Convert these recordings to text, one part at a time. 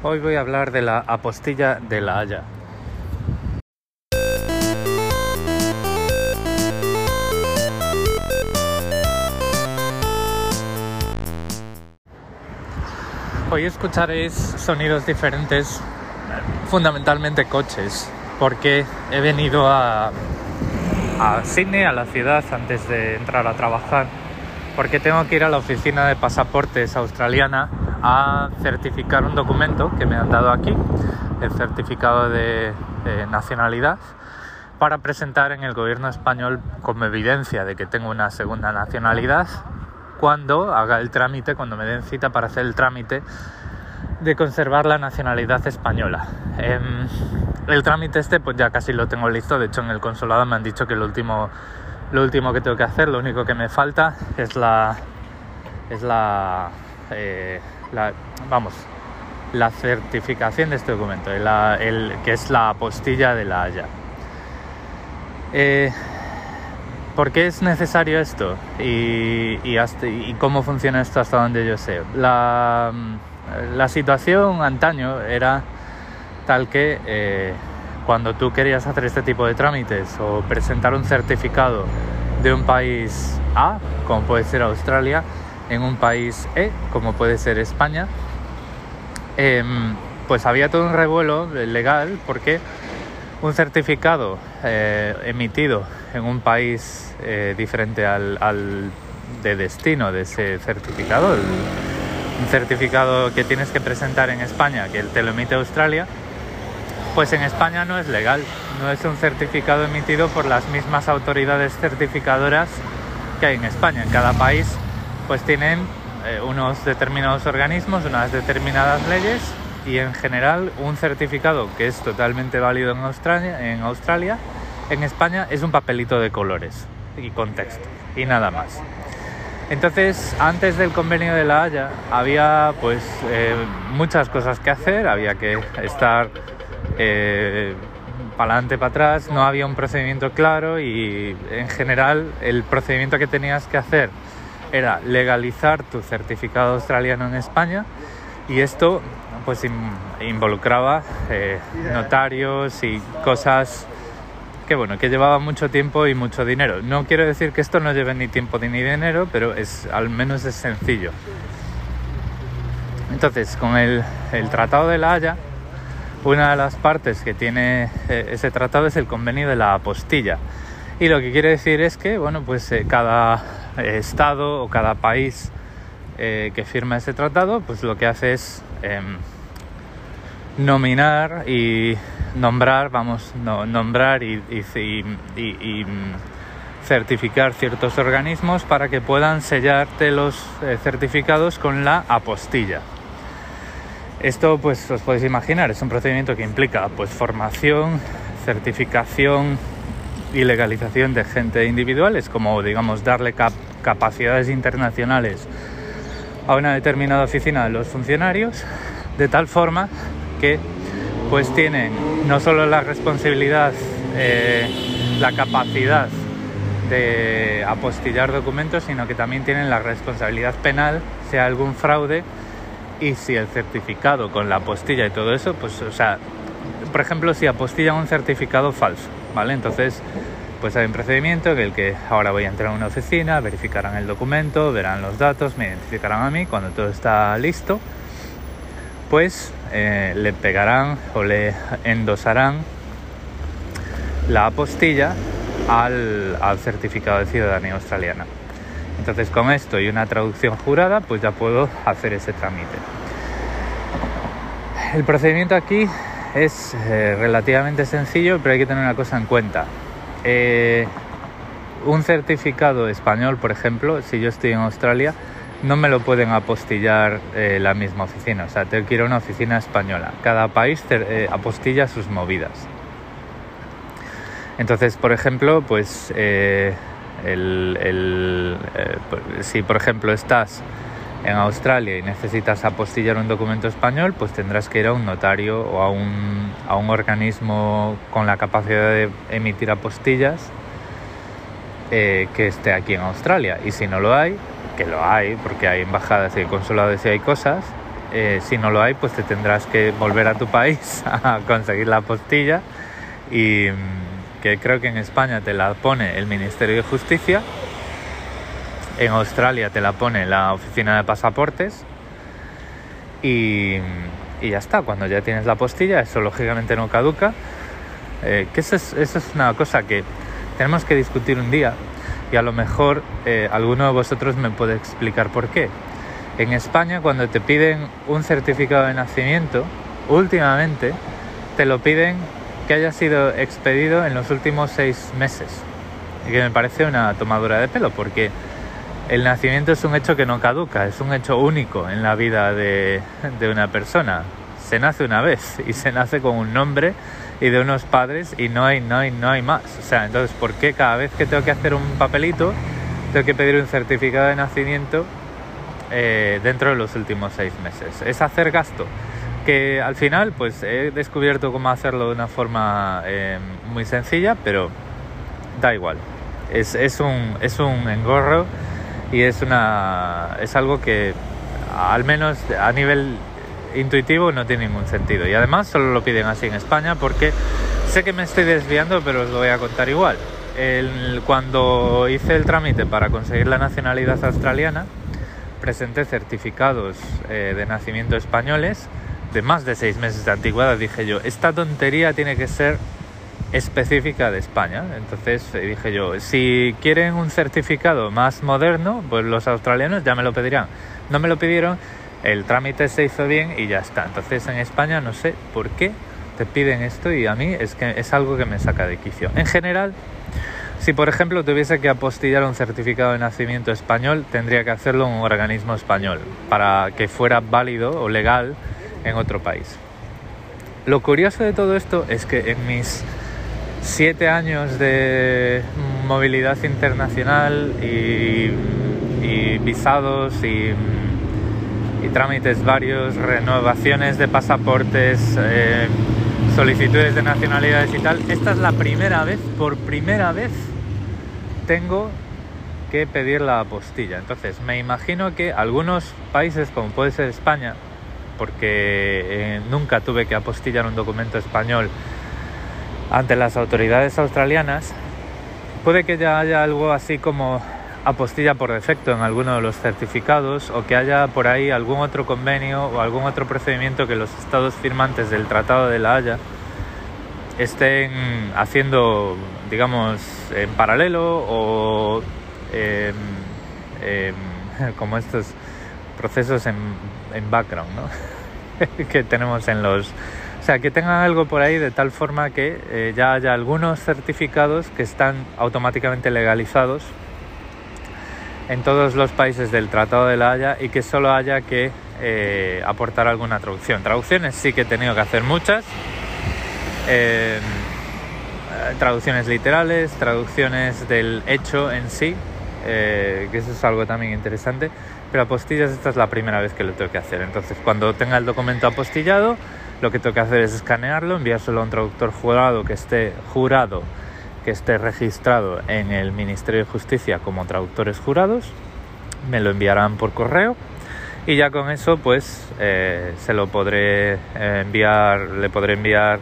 Hoy voy a hablar de la apostilla de la Haya. Hoy escucharéis sonidos diferentes, fundamentalmente coches, porque he venido a, Sydney, a la ciudad, antes de entrar a trabajar, porque tengo que ir a la oficina de pasaportes australiana a certificar un documento que me han dado aquí, el certificado de, nacionalidad, para presentar en el gobierno español como evidencia de que tengo una segunda nacionalidad cuando haga el trámite, cuando me den cita para hacer el trámite de conservar la nacionalidad española. Eh, el trámite este pues ya casi lo tengo listo, de hecho en el consulado me han dicho que lo último, lo último que tengo que hacer, lo único que me falta es la... Es la, eh, la vamos, la certificación de este documento, el, que es la apostilla de la Haya. Eh, ¿Por qué es necesario esto? Y, cómo funciona esto hasta donde yo sé. La, la situación antaño era tal que eh, cuando tú querías hacer este tipo de trámites o presentar un certificado de un país A, como puede ser Australia, en un país E, como puede ser España, eh, pues había todo un revuelo legal porque un certificado eh, emitido en un país eh, diferente al, al, de destino de ese certificado, un certificado que tienes que presentar en España, que te lo emite Australia, pues en España no es legal, no es un certificado emitido por las mismas autoridades certificadoras que hay en España. En cada país pues tienen eh, unos determinados organismos, unas determinadas leyes y en general un certificado que es totalmente válido en Australia, en Australia, España es un papelito de colores y contexto y nada más. Entonces, antes del convenio de la Haya había pues eh, muchas cosas que hacer, había que estar eh, para adelante, para atrás, no había un procedimiento claro y en general el procedimiento que tenías que hacer era legalizar tu certificado australiano en España y esto pues involucraba eh, notarios y cosas que bueno, que llevaba mucho tiempo y mucho dinero. No quiero decir que esto no lleve ni tiempo ni dinero, pero es al menos es sencillo. Entonces, con el, el Tratado de la Haya, una de las partes que tiene eh, ese tratado es el convenio de la apostilla. Y lo que quiere decir es que, bueno, pues eh, cada estado o cada país eh, que firma ese tratado, pues lo que hace es em, nominar y nombrar, vamos, no, nombrar y, y, certificar ciertos organismos para que puedan sellarte los eh, certificados con la apostilla. Esto, pues, os podéis imaginar, es un procedimiento que implica, pues, formación, certificación y legalización de gente individual, es como, digamos, darle cap capacidades internacionales a una determinada oficina de los funcionarios, de tal forma que pues tienen no solo la responsabilidad, eh, la capacidad de apostillar documentos, sino que también tienen la responsabilidad penal si hay algún fraude y si el certificado con la apostilla y todo eso, pues, o sea, por ejemplo, si apostillan un certificado falso, ¿vale? Entonces, pues hay un procedimiento en el que ahora voy a entrar a una oficina, verificarán el documento, verán los datos, me identificarán a mí, cuando todo está listo, pues eh, le pegarán o le endosarán la apostilla al, certificado de ciudadanía australiana. Entonces con esto y una traducción jurada pues ya puedo hacer ese trámite. El procedimiento aquí es eh, relativamente sencillo pero hay que tener una cosa en cuenta. Eh, un certificado español, por ejemplo, si yo estoy en Australia, no me lo pueden apostillar eh, la misma oficina, o sea, tengo que ir a una oficina española. Cada país eh, apostilla sus movidas. Entonces, por ejemplo, pues el, el, si por ejemplo estás en Australia y necesitas apostillar un documento español, pues tendrás que ir a un notario o a un, a un organismo con la capacidad de emitir apostillas eh, que esté aquí en Australia. Y si no lo hay, que lo hay, porque hay embajadas y consulados y hay cosas, Eh, si no lo hay, pues te tendrás que volver a tu país a conseguir la apostilla y mm, que creo que en España te la pone el Ministerio de Justicia, en Australia te la pone la Oficina de Pasaportes y, ya está, cuando ya tienes la apostilla, eso lógicamente no caduca, eh, que eso es, eso es una cosa que tenemos que discutir un día y a lo mejor eh, alguno de vosotros me puede explicar por qué. En España cuando te piden un certificado de nacimiento, últimamente te lo piden que haya sido expedido en los últimos seis meses. Y que me parece una tomadura de pelo porque el nacimiento es un hecho que no caduca, es un hecho único en la vida de, de una persona. Se nace una vez y se nace con un nombre y de unos padres y no hay, no hay, no hay más. O sea, entonces, ¿por qué cada vez que tengo que hacer un papelito tengo que pedir un certificado de nacimiento eh, dentro de los últimos seis meses? Es hacer gasto. Que al final, pues he descubierto cómo hacerlo de una forma eh, muy sencilla, pero da igual. Es, es, un, es un engorro y es, una, es algo que al menos a nivel intuitivo no tiene ningún sentido. Y además solo lo piden así en España porque sé que me estoy desviando, pero os lo voy a contar igual. cuando hice el trámite para conseguir la nacionalidad australiana, presenté certificados eh, de nacimiento españoles de más de seis meses de antigüedad. Dije yo, esta tontería tiene que ser específica de España. Entonces eh, dije yo, si quieren un certificado más moderno, pues los australianos ya me lo pedirán. No me lo pidieron el trámite se hizo bien y ya está. Entonces en España no sé por qué te piden esto y a mí es que es algo que me saca de quicio. En general, si por ejemplo tuviese que apostillar un certificado de nacimiento español, tendría que hacerlo un organismo español para que fuera válido o legal en otro país. Lo curioso de todo esto es que en mis siete años de movilidad internacional y, visados y y trámites varios, renovaciones de pasaportes, eh, solicitudes de nacionalidades y tal. Esta es la primera vez, por primera vez, tengo que pedir la apostilla. Entonces, me imagino que algunos países, como puede ser España, porque eh, nunca tuve que apostillar un documento español ante las autoridades australianas, puede que ya haya algo así como apostilla por defecto en alguno de los certificados o que haya por ahí algún otro convenio o algún otro procedimiento que los estados firmantes del Tratado de la Haya estén haciendo, digamos, en paralelo o em, em, como estos procesos en, background ¿no? que tenemos en los... Sea, que tengan algo por ahí de tal forma que eh, ya haya algunos certificados que están automáticamente legalizados en todos los países del Tratado de la Haya y que solo haya que eh, aportar alguna traducción. Traducciones sí que he tenido que hacer muchas. Eh, traducciones literales, traducciones del hecho en sí, eh, que eso es algo también interesante. Pero apostillas esta es la primera vez que lo tengo que hacer. Entonces cuando tenga el documento apostillado, lo que tengo que hacer es escanearlo, enviárselo a un traductor jurado que esté jurado que esté registrado en el Ministerio de Justicia como traductores jurados, me lo enviarán por correo y ya con eso pues eh, se lo podré eh, enviar, le podré enviar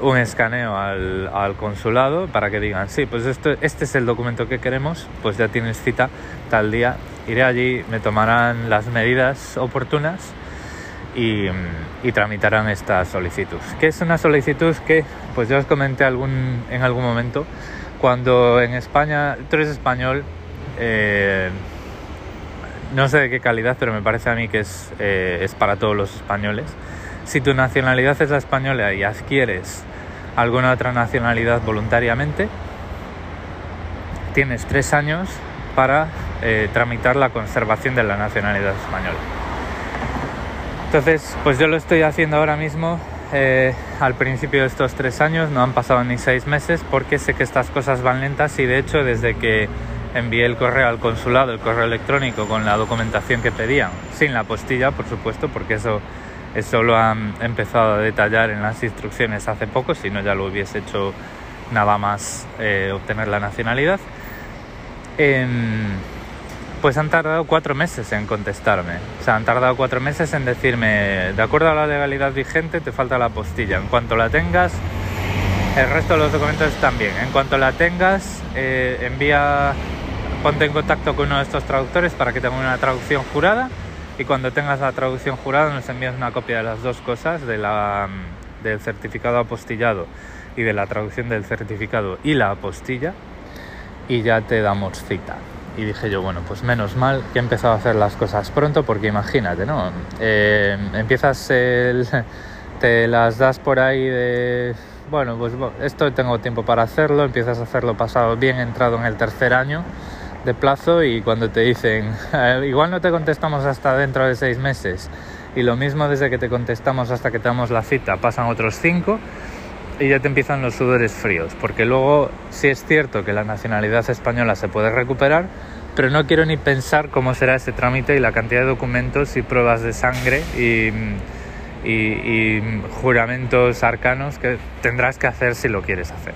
un escaneo al, al, consulado para que digan, sí, pues esto, este es el documento que queremos, pues ya tienes cita tal día, iré allí, me tomarán las medidas oportunas y, tramitarán esta solicitud. Que es una solicitud que, pues yo os comenté en algún momento, cuando en España, tú eres español, eh, no sé de qué calidad, pero me parece a mí que es, eh, es para todos los españoles. Si tu nacionalidad es la española y adquieres alguna otra nacionalidad voluntariamente, tienes tres años para eh, tramitar la conservación de la nacionalidad española. Entonces, pues yo lo estoy haciendo ahora mismo. Eh, al principio de estos tres años no han pasado ni seis meses porque sé que estas cosas van lentas y de hecho desde que envié el correo al consulado, el correo electrónico con la documentación que pedían, sin la postilla por supuesto, porque eso, eso lo han empezado a detallar en las instrucciones hace poco, si no ya lo hubiese hecho nada más eh, obtener la nacionalidad. Em, pues han tardado cuatro meses en contestarme. O sea, han tardado cuatro meses en decirme, de acuerdo a la legalidad vigente, te falta la postilla. En cuanto la tengas, el resto de los documentos también. En cuanto la tengas, eh, envía, ponte en contacto con uno de estos traductores para que tenga una traducción jurada. Y cuando tengas la traducción jurada, nos envías una copia de las dos cosas, del certificado apostillado y de la traducción del certificado y la apostilla, y ya te damos cita. Y dije yo, bueno, pues menos mal que he empezado a hacer las cosas pronto, porque imagínate, ¿no? Eh, empiezas el, te las das por ahí de bueno, pues esto tengo tiempo para hacerlo, empiezas a hacerlo pasado bien entrado en el tercer año de plazo y cuando te dicen, eh, igual no te contestamos hasta dentro de seis meses y lo mismo desde que te contestamos hasta que te damos la cita, pasan otros cinco y ya te empiezan los sudores fríos, porque luego sí es cierto que la nacionalidad española se puede recuperar, pero no quiero ni pensar cómo será ese trámite y la cantidad de documentos y pruebas de sangre y juramentos arcanos que tendrás que hacer si lo quieres hacer.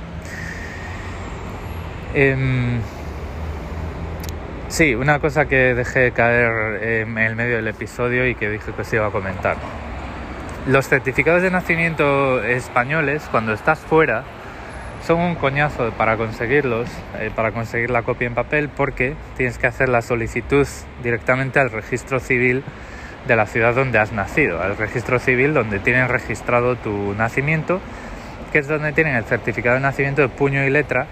Em, sí, una cosa que dejé caer en el medio del episodio y que dije que os iba a comentar. Los certificados de nacimiento españoles, cuando estás fuera, son un coñazo para conseguirlos, eh, para conseguir la copia en papel, porque tienes que hacer la solicitud directamente al registro civil de la ciudad donde has nacido, al registro civil donde tienen registrado tu nacimiento, que es donde tienen el certificado de nacimiento de puño y letra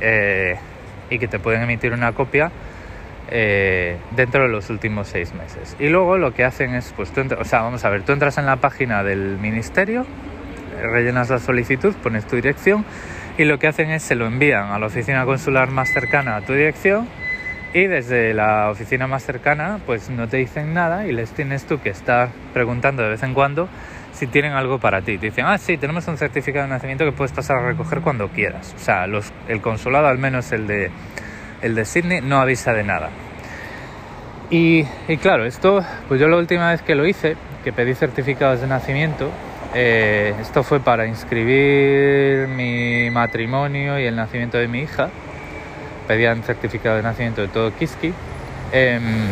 eh, y que te pueden emitir una copia eh, dentro de los últimos seis meses. Y luego lo que hacen es, pues tú, o sea, vamos a ver, tú entras en la página del ministerio, rellenas la solicitud, pones tu dirección y lo que hacen es se lo envían a la oficina consular más cercana a tu dirección y desde la oficina más cercana pues no te dicen nada y les tienes tú que estar preguntando de vez en cuando si tienen algo para ti. Te dicen, ah, sí, tenemos un certificado de nacimiento que puedes pasar a recoger cuando quieras. O sea, los, el consulado, al menos el de, el de Sydney, no avisa de nada. Y, claro, esto, pues yo la última vez que lo hice, que pedí certificados de nacimiento, eh, esto fue para inscribir mi matrimonio y el nacimiento de mi hija pedían certificado de nacimiento de todo Kiski. Em,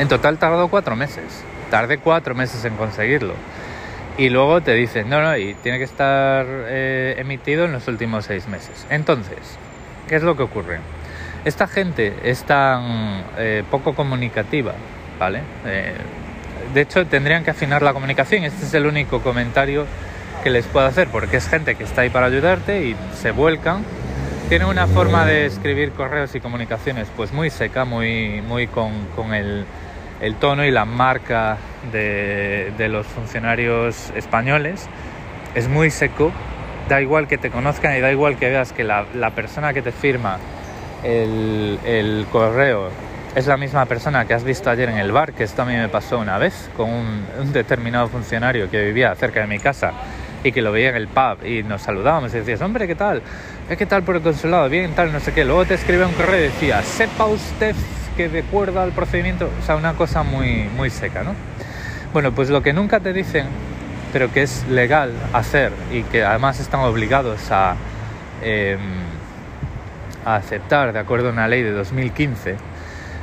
en total tardó cuatro meses. Tardé cuatro meses en conseguirlo. Y luego te dicen, no, no, y tiene que estar eh, emitido en los últimos seis meses. Entonces, ¿qué es lo que ocurre? Esta gente es tan eh, poco comunicativa, ¿vale? Eh, de hecho, tendrían que afinar la comunicación. Este es el único comentario que les puedo hacer, porque es gente que está ahí para ayudarte y se vuelcan tiene una forma de escribir correos y comunicaciones pues muy seca, muy, muy con, el, tono y la marca de, los funcionarios españoles. Es muy seco, da igual que te conozcan y da igual que veas que la, persona que te firma el, correo es la misma persona que has visto ayer en el bar, que esto a mí me pasó una vez con un determinado funcionario que vivía cerca de mi casa y que lo veía en el pub y nos saludábamos y decías, hombre, ¿qué tal? ¿Qué tal por el consulado? Bien, tal, no sé qué. Luego te escribe un correo y decía, sepa usted que de acuerdo al procedimiento, o sea, una cosa muy, muy seca, ¿no? Bueno, pues lo que nunca te dicen, pero que es legal hacer y que además están obligados a, em, a aceptar de acuerdo a una ley de 2015,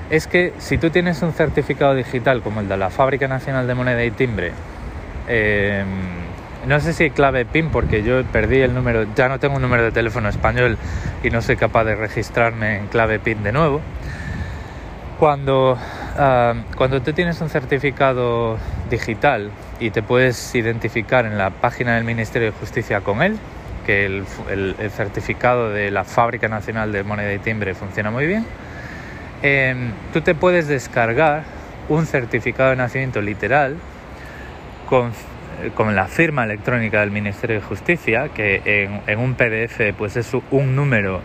es que si tú tienes un certificado digital como el de la Fábrica Nacional de Moneda y Timbre, eh, no sé si clave PIN porque yo perdí el número, ya no tengo un número de teléfono español y no soy capaz de registrarme en clave PIN de nuevo. Cuando, ah, cuando tú tienes un certificado digital y te puedes identificar en la página del Ministerio de Justicia con él, que el, certificado de la Fábrica Nacional de Moneda y Timbre funciona muy bien, em, tú te puedes descargar un certificado de nacimiento literal con eh, con la firma electrónica del Ministerio de Justicia, que en, un PDF pues es un número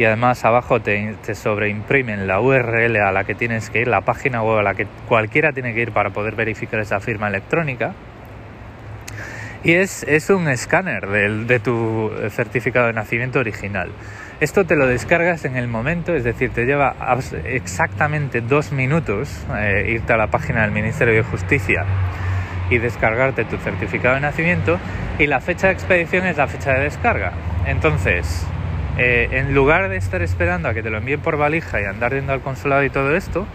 y además abajo te, sobreimprimen la URL a la que tienes que ir, la página web a la que cualquiera tiene que ir para poder verificar esa firma electrónica. Y es, es un escáner de tu certificado de nacimiento original. Esto te lo descargas en el momento, es decir, te lleva exactamente dos minutos eh, irte a la página del Ministerio de Justicia y descargarte tu certificado de nacimiento y la fecha de expedición es la fecha de descarga. Entonces, eh, en lugar de estar esperando a que te lo envíen por valija y andar yendo al consulado y todo esto,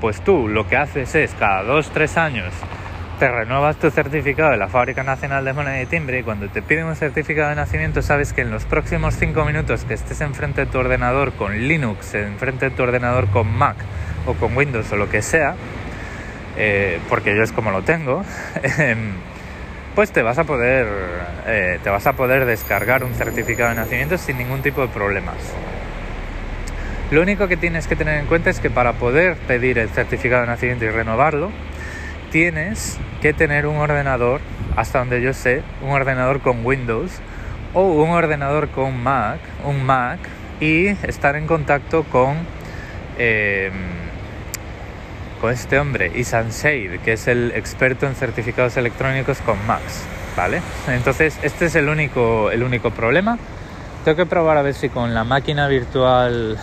pues tú lo que haces es cada dos, tres años te renuevas tu certificado de la Fábrica Nacional de Moneda y Timbre y cuando te piden un certificado de nacimiento sabes que en los próximos cinco minutos que estés enfrente de tu ordenador con Linux, enfrente de tu ordenador con Mac o con Windows o lo que sea, eh, porque yo es como lo tengo, em, pues te vas a poder eh, te vas a poder descargar un certificado de nacimiento sin ningún tipo de problemas. Lo único que tienes que tener en cuenta es que para poder pedir el certificado de nacimiento y renovarlo, tienes que tener un ordenador, hasta donde yo sé, un ordenador con Windows o un ordenador con Mac, un Mac, y estar en contacto con, em, con este hombre, Isan Seid, que es el experto en certificados electrónicos con Macs, ¿vale? Entonces, este es el único, el único problema. Tengo que probar a ver si con la máquina virtual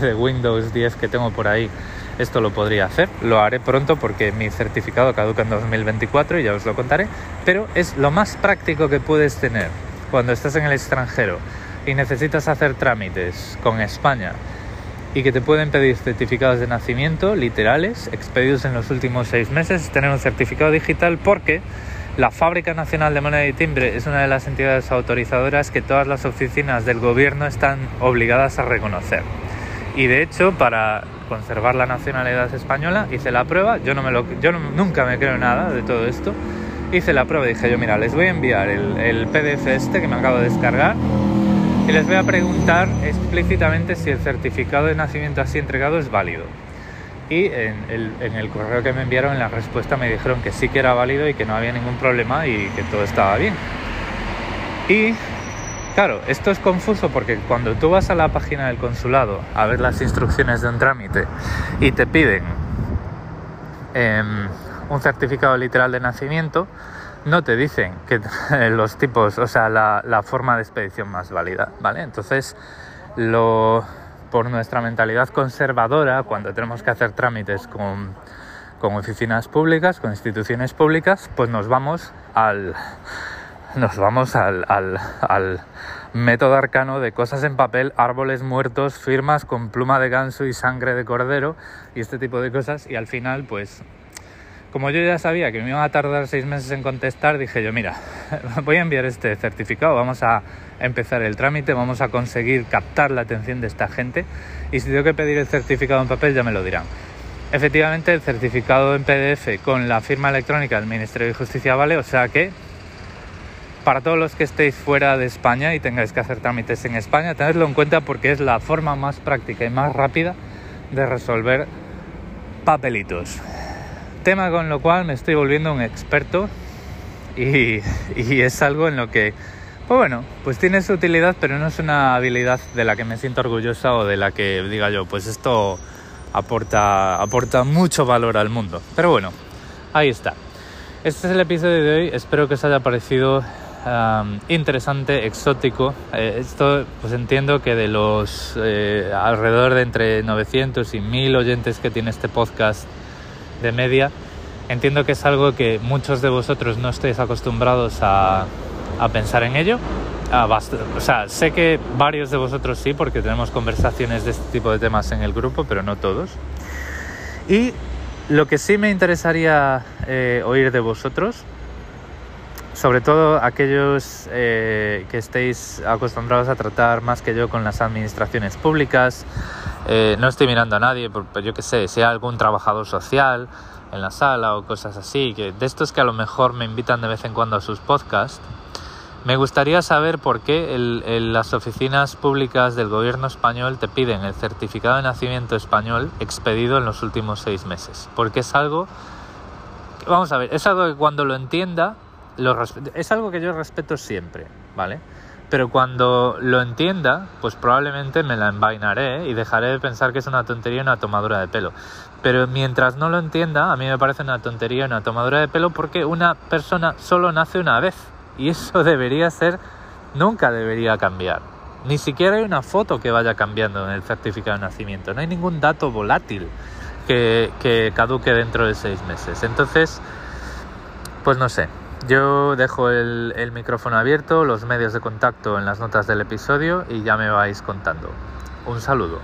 de Windows 10 que tengo por ahí esto lo podría hacer. Lo haré pronto porque mi certificado caduca en 2024 y ya os lo contaré. Pero es lo más práctico que puedes tener cuando estás en el extranjero y necesitas hacer trámites con España y que te pueden pedir certificados de nacimiento literales expedidos en los últimos seis meses, tener un certificado digital porque la Fábrica Nacional de Moneda y Timbre es una de las entidades autorizadoras que todas las oficinas del gobierno están obligadas a reconocer. Y de hecho, para conservar la nacionalidad española, hice la prueba, yo, no me lo, yo nunca me creo nada de todo esto, hice la prueba y dije yo, mira, les voy a enviar el, el PDF este que me acabo de descargar y les voy a preguntar explícitamente si el certificado de nacimiento así entregado es válido. Y en el, correo que me enviaron, en la respuesta me dijeron que sí que era válido y que no había ningún problema y que todo estaba bien. Y Claro, esto es confuso porque cuando tú vas a la página del consulado a ver las instrucciones de un trámite y te piden em, un certificado literal de nacimiento, no te dicen que los tipos, o sea, la, forma de expedición más válida, ¿vale? Entonces, lo, por nuestra mentalidad conservadora, cuando tenemos que hacer trámites con, oficinas públicas, con instituciones públicas, pues nos vamos al nos vamos al, método arcano de cosas en papel, árboles muertos, firmas con pluma de ganso y sangre de cordero y este tipo de cosas. Y al final, pues, como yo ya sabía que me iba a tardar seis meses en contestar, dije yo, mira, voy a enviar este certificado, vamos a empezar el trámite, vamos a conseguir captar la atención de esta gente y si tengo que pedir el certificado en papel ya me lo dirán. Efectivamente, el certificado en PDF con la firma electrónica del Ministerio de Justicia vale, o sea que para todos los que estéis fuera de España y tengáis que hacer trámites en España, tenedlo en cuenta porque es la forma más práctica y más rápida de resolver papelitos. Tema con lo cual me estoy volviendo un experto y, es algo en lo que, pues bueno, pues tiene su utilidad, pero no es una habilidad de la que me siento orgullosa o de la que diga yo, pues esto aporta, aporta mucho valor al mundo. Pero bueno, ahí está. Este es el episodio de hoy, espero que os haya parecido interesante, exótico. Eh, esto, pues entiendo que de los eh, alrededor de entre 900 y 1000 oyentes que tiene este podcast de media, entiendo que es algo que muchos de vosotros no estáis acostumbrados a, a pensar en ello. O sea, sé que varios de vosotros sí, porque tenemos conversaciones de este tipo de temas en el grupo, pero no todos. Y lo que sí me interesaría eh, oír de vosotros sobre todo aquellos eh, que estéis acostumbrados a tratar más que yo con las administraciones públicas. Eh, no estoy mirando a nadie, pero yo que sé, hay algún trabajador social en la sala o cosas así, que de estos que a lo mejor me invitan de vez en cuando a sus podcasts. Me gustaría saber por qué las oficinas públicas del gobierno español te piden el certificado de nacimiento español expedido en los últimos seis meses. Porque es algo, vamos a ver, es algo que cuando lo entienda es algo que yo respeto siempre, ¿vale? Pero cuando lo entienda, pues probablemente me la envainaré y dejaré de pensar que es una tontería una tomadura de pelo. Pero mientras no lo entienda, a mí me parece una tontería una tomadura de pelo porque una persona solo nace una vez. Y eso debería ser, nunca debería cambiar. Ni siquiera hay una foto que vaya cambiando en el certificado de nacimiento. No hay ningún dato volátil que, que caduque dentro de seis meses. Entonces, pues no sé, Yo dejo el, micrófono abierto, los medios de contacto en las notas del episodio y ya me vais contando. Un saludo.